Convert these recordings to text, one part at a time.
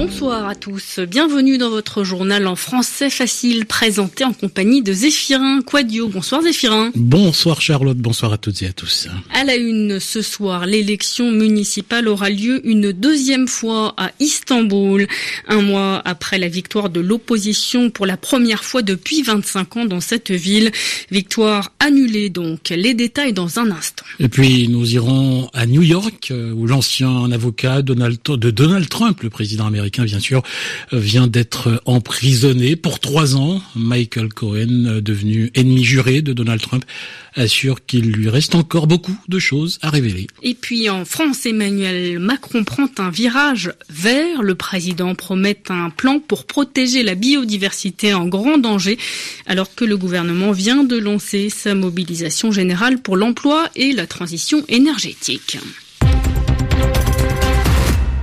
Bonsoir à tous. Bienvenue dans votre journal en français facile présenté en compagnie de Zéphirin Quadio. Bonsoir Zéphirin. Bonsoir Charlotte, bonsoir à toutes et à tous. À la une ce soir, l'élection municipale aura lieu une deuxième fois à Istanbul, un mois après la victoire de l'opposition pour la première fois depuis 25 ans dans cette ville. Victoire annulée donc. Les détails dans un instant. Et puis nous irons à New York euh, où l'ancien avocat de Donald Trump, le président américain, bien sûr, vient d'être emprisonné pour trois ans. Michael Cohen, devenu ennemi juré de Donald Trump, assure qu'il lui reste encore beaucoup de choses à révéler. Et puis en France, Emmanuel Macron prend un virage vert. Le président promet un plan pour protéger la biodiversité en grand danger, alors que le gouvernement vient de lancer sa mobilisation générale pour l'emploi et la transition énergétique.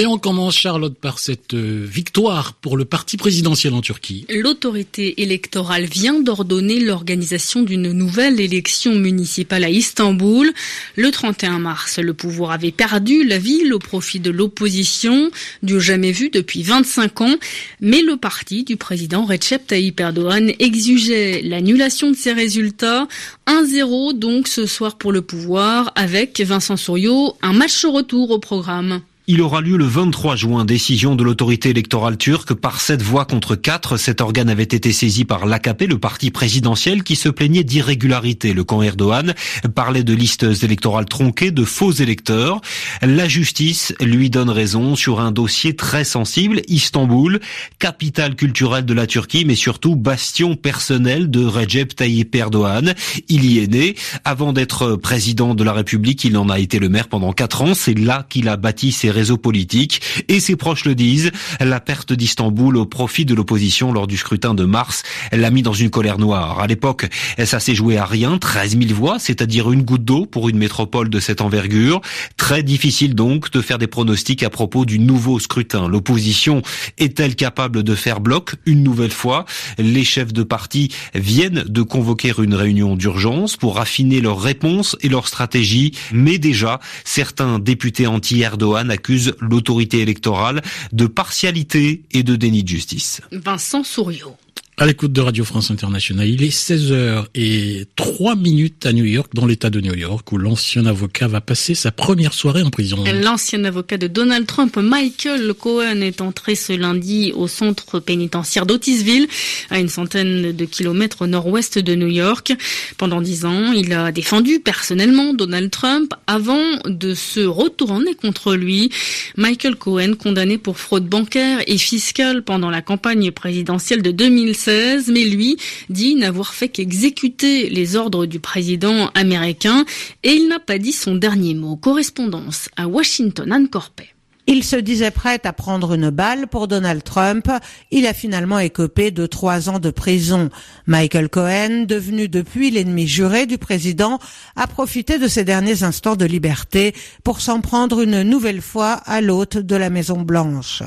Et on commence, Charlotte, par cette euh, victoire pour le parti présidentiel en Turquie. L'autorité électorale vient d'ordonner l'organisation d'une nouvelle élection municipale à Istanbul. Le 31 mars, le pouvoir avait perdu la ville au profit de l'opposition, du jamais vu depuis 25 ans. Mais le parti du président Recep Tayyip Erdogan exigeait l'annulation de ces résultats. 1-0 donc ce soir pour le pouvoir avec Vincent Souriau, un match retour au programme. Il aura lieu le 23 juin, décision de l'autorité électorale turque par 7 voix contre 4. Cet organe avait été saisi par l'AKP, le parti présidentiel, qui se plaignait d'irrégularité. Le camp Erdogan parlait de listes électorales tronquées, de faux électeurs. La justice lui donne raison sur un dossier très sensible. Istanbul, capitale culturelle de la Turquie, mais surtout bastion personnel de Recep Tayyip Erdogan. Il y est né. Avant d'être président de la République, il en a été le maire pendant 4 ans. C'est là qu'il a bâti ses réseaux politiques. Et ses proches le disent, la perte d'Istanbul au profit de l'opposition lors du scrutin de mars l'a mis dans une colère noire. À l'époque, ça s'est joué à rien, 13 000 voix, c'est-à-dire une goutte d'eau pour une métropole de cette envergure. Très difficile donc de faire des pronostics à propos du nouveau scrutin. L'opposition est-elle capable de faire bloc une nouvelle fois? Les chefs de parti viennent de convoquer une réunion d'urgence pour affiner leurs réponses et leurs stratégies, mais déjà, certains députés anti-Erdogan accusent l'autorité électorale de partialité et de déni de justice. Vincent Souriau. À l'écoute de Radio France Internationale, il est 16h et 3 minutes à New York, dans l'état de New York, où l'ancien avocat va passer sa première soirée en prison. L'ancien avocat de Donald Trump, Michael Cohen, est entré ce lundi au centre pénitentiaire d'Otisville, à une centaine de kilomètres au nord-ouest de New York. Pendant dix ans, il a défendu personnellement Donald Trump avant de se retourner contre lui. Michael Cohen, condamné pour fraude bancaire et fiscale pendant la campagne présidentielle de 2016, mais lui dit n'avoir fait qu'exécuter les ordres du président américain et il n'a pas dit son dernier mot. Correspondance à Washington, Anne Corpet. Il se disait prêt à prendre une balle pour Donald Trump. Il a finalement écopé de trois ans de prison. Michael Cohen, devenu depuis l'ennemi juré du président, a profité de ses derniers instants de liberté pour s'en prendre une nouvelle fois à l'hôte de la Maison Blanche.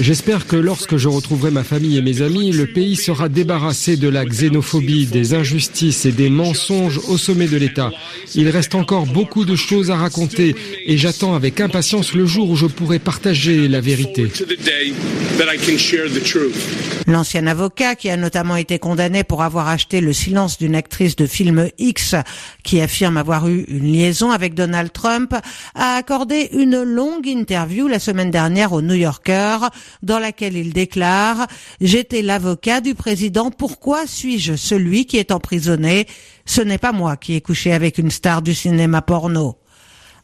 J'espère que lorsque je retrouverai ma famille et mes amis, le pays sera débarrassé de la xénophobie, des injustices et des mensonges au sommet de l'État. Il reste encore beaucoup de choses à raconter et j'attends avec impatience le jour où je pourrai partager la vérité. L'ancien avocat, qui a notamment été condamné pour avoir acheté le silence d'une actrice de film X qui affirme avoir eu une liaison avec Donald Trump, a accordé une longue interview la semaine dernière au New Yorker dans laquelle il déclare ⁇ J'étais l'avocat du président, pourquoi suis-je celui qui est emprisonné? Ce n'est pas moi qui ai couché avec une star du cinéma porno.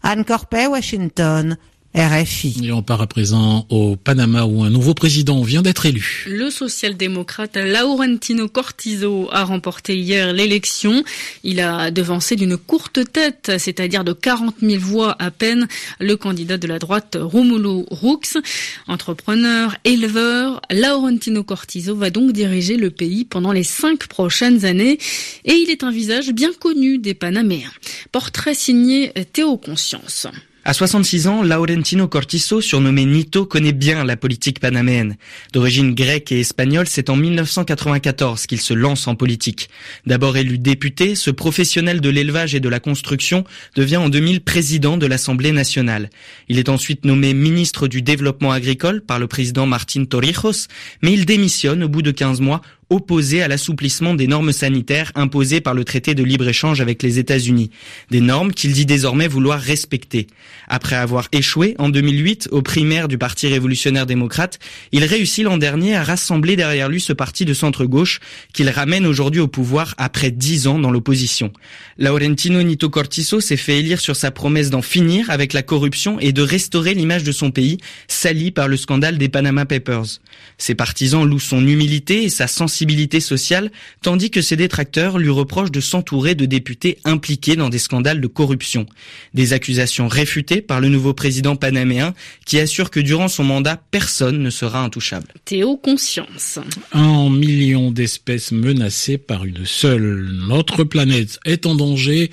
Anne Corpet, Washington. RFI. Et on part à présent au Panama où un nouveau président vient d'être élu. Le social-démocrate Laurentino Cortizo a remporté hier l'élection. Il a devancé d'une courte tête, c'est-à-dire de 40 000 voix à peine, le candidat de la droite Romulo Rux. Entrepreneur, éleveur, Laurentino Cortizo va donc diriger le pays pendant les cinq prochaines années et il est un visage bien connu des Panaméens. Portrait signé Théo Conscience. À 66 ans, Laurentino Cortizo, surnommé Nito, connaît bien la politique panaméenne. D'origine grecque et espagnole, c'est en 1994 qu'il se lance en politique. D'abord élu député, ce professionnel de l'élevage et de la construction devient en 2000 président de l'Assemblée nationale. Il est ensuite nommé ministre du développement agricole par le président Martin Torrijos, mais il démissionne au bout de 15 mois opposé à l'assouplissement des normes sanitaires imposées par le traité de libre-échange avec les États-Unis, des normes qu'il dit désormais vouloir respecter. Après avoir échoué en 2008 aux primaires du Parti révolutionnaire démocrate, il réussit l'an dernier à rassembler derrière lui ce parti de centre-gauche qu'il ramène aujourd'hui au pouvoir après dix ans dans l'opposition. Laurentino Nito Cortizo s'est fait élire sur sa promesse d'en finir avec la corruption et de restaurer l'image de son pays, sali par le scandale des Panama Papers. Ses partisans louent son humilité et sa sensibilité sociale, tandis que ses détracteurs lui reprochent de s'entourer de députés impliqués dans des scandales de corruption. Des accusations réfutées par le nouveau président panaméen qui assure que durant son mandat, personne ne sera intouchable. Théo Conscience. Un million d'espèces menacées par une seule. Notre planète est en danger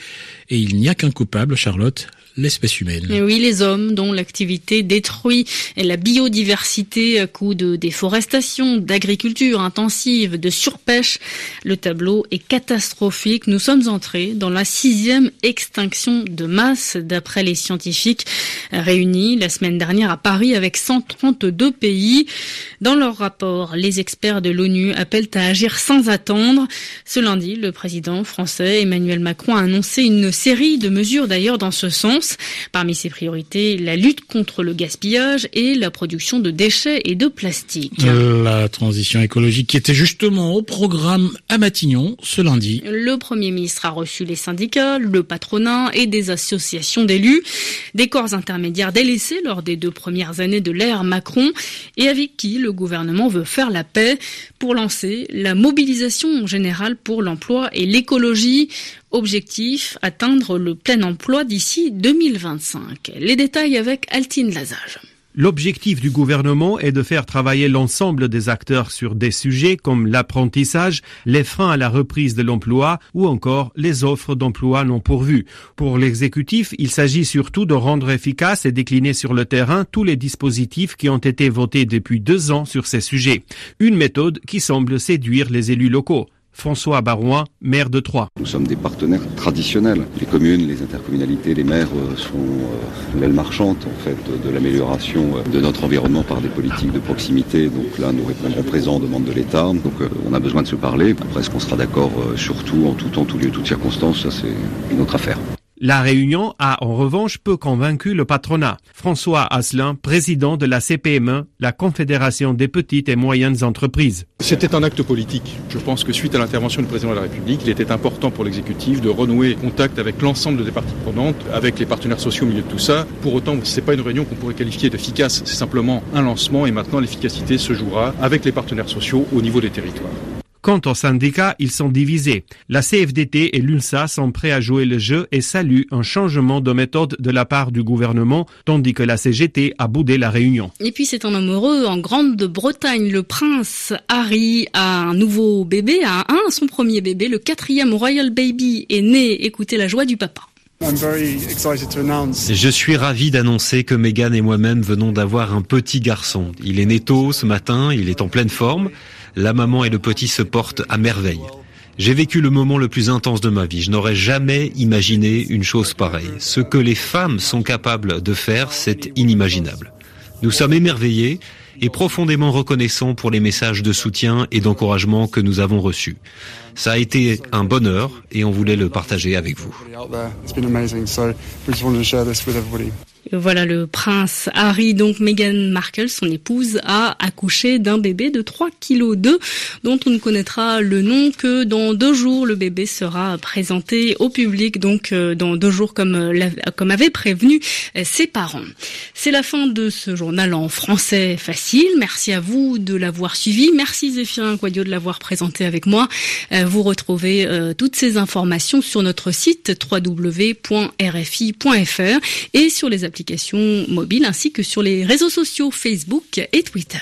et il n'y a qu'un coupable, Charlotte, l'espèce humaine. Et oui, les hommes dont l'activité détruit la biodiversité à coup de déforestation, d'agriculture intensive, de surpêche. Le tableau est catastrophique. Nous sommes entrés dans la sixième extinction de masse d'après les scientifiques réunis la semaine dernière à Paris avec 132 pays. Dans leur rapport, les experts de l'ONU appellent à agir sans attendre. Ce lundi, le président français Emmanuel Macron a annoncé une série de mesures d'ailleurs dans ce sens. Parmi ses priorités, la lutte contre le gaspillage et la production de déchets et de plastique. La transition écologique qui était justement au programme à Matignon ce lundi. Le Premier ministre a reçu les syndicats, le patronat et des associations d'élus, des corps intermédiaires délaissés lors des deux premières années de l'ère Macron et avec qui le gouvernement veut faire la paix pour lancer la mobilisation générale pour l'emploi et l'écologie. Objectif, atteindre le plein emploi d'ici 2025. Les détails avec Altine Lazage. L'objectif du gouvernement est de faire travailler l'ensemble des acteurs sur des sujets comme l'apprentissage, les freins à la reprise de l'emploi ou encore les offres d'emploi non pourvues. Pour l'exécutif, il s'agit surtout de rendre efficace et décliner sur le terrain tous les dispositifs qui ont été votés depuis deux ans sur ces sujets. Une méthode qui semble séduire les élus locaux. François Barouin, maire de Troyes. Nous sommes des partenaires traditionnels. Les communes, les intercommunalités, les maires euh, sont euh, l'aile marchande en fait de l'amélioration euh, de notre environnement par des politiques de proximité. Donc là, nous répondrons présent aux demandes de l'État. Donc on a besoin de se parler. Après, est-ce qu'on sera d'accord sur tout, en tout temps, tout lieu, toutes circonstances Ça, c'est une autre affaire. La réunion a en revanche peu convaincu le patronat. François Asselin, président de la CPME, la Confédération des petites et moyennes entreprises. C'était un acte politique. Je pense que suite à l'intervention du président de la République, il était important pour l'exécutif de renouer contact avec l'ensemble des parties prenantes, avec les partenaires sociaux au milieu de tout ça. Pour autant, ce n'est pas une réunion qu'on pourrait qualifier d'efficace. C'est simplement un lancement et maintenant l'efficacité se jouera avec les partenaires sociaux au niveau des territoires. Quant aux syndicats, ils sont divisés. La CFDT et l'UNSA sont prêts à jouer le jeu et saluent un changement de méthode de la part du gouvernement, tandis que la CGT a boudé la réunion. Et puis c'est un homme heureux en Grande-Bretagne. Le prince Harry a un nouveau bébé, a un, son premier bébé, le quatrième Royal Baby est né. Écoutez la joie du papa. Je suis ravi d'annoncer que Meghan et moi-même venons d'avoir un petit garçon. Il est né tôt ce matin, il est en pleine forme. La maman et le petit se portent à merveille. J'ai vécu le moment le plus intense de ma vie. Je n'aurais jamais imaginé une chose pareille. Ce que les femmes sont capables de faire, c'est inimaginable. Nous sommes émerveillés et profondément reconnaissants pour les messages de soutien et d'encouragement que nous avons reçus. Ça a été un bonheur et on voulait le partager avec vous. Voilà le prince Harry, donc Meghan Markle, son épouse, a accouché d'un bébé de 3 kg 2 dont on ne connaîtra le nom que dans deux jours. Le bébé sera présenté au public, donc euh, dans deux jours comme, euh, comme prévenu euh, ses parents. C'est la fin de ce journal en français facile. Merci à vous de l'avoir suivi. Merci Zéphirin Quadio de l'avoir présenté avec moi. Vous retrouvez toutes ces informations sur notre site www.rfi.fr et sur les applications mobile ainsi que sur les réseaux sociaux Facebook et Twitter.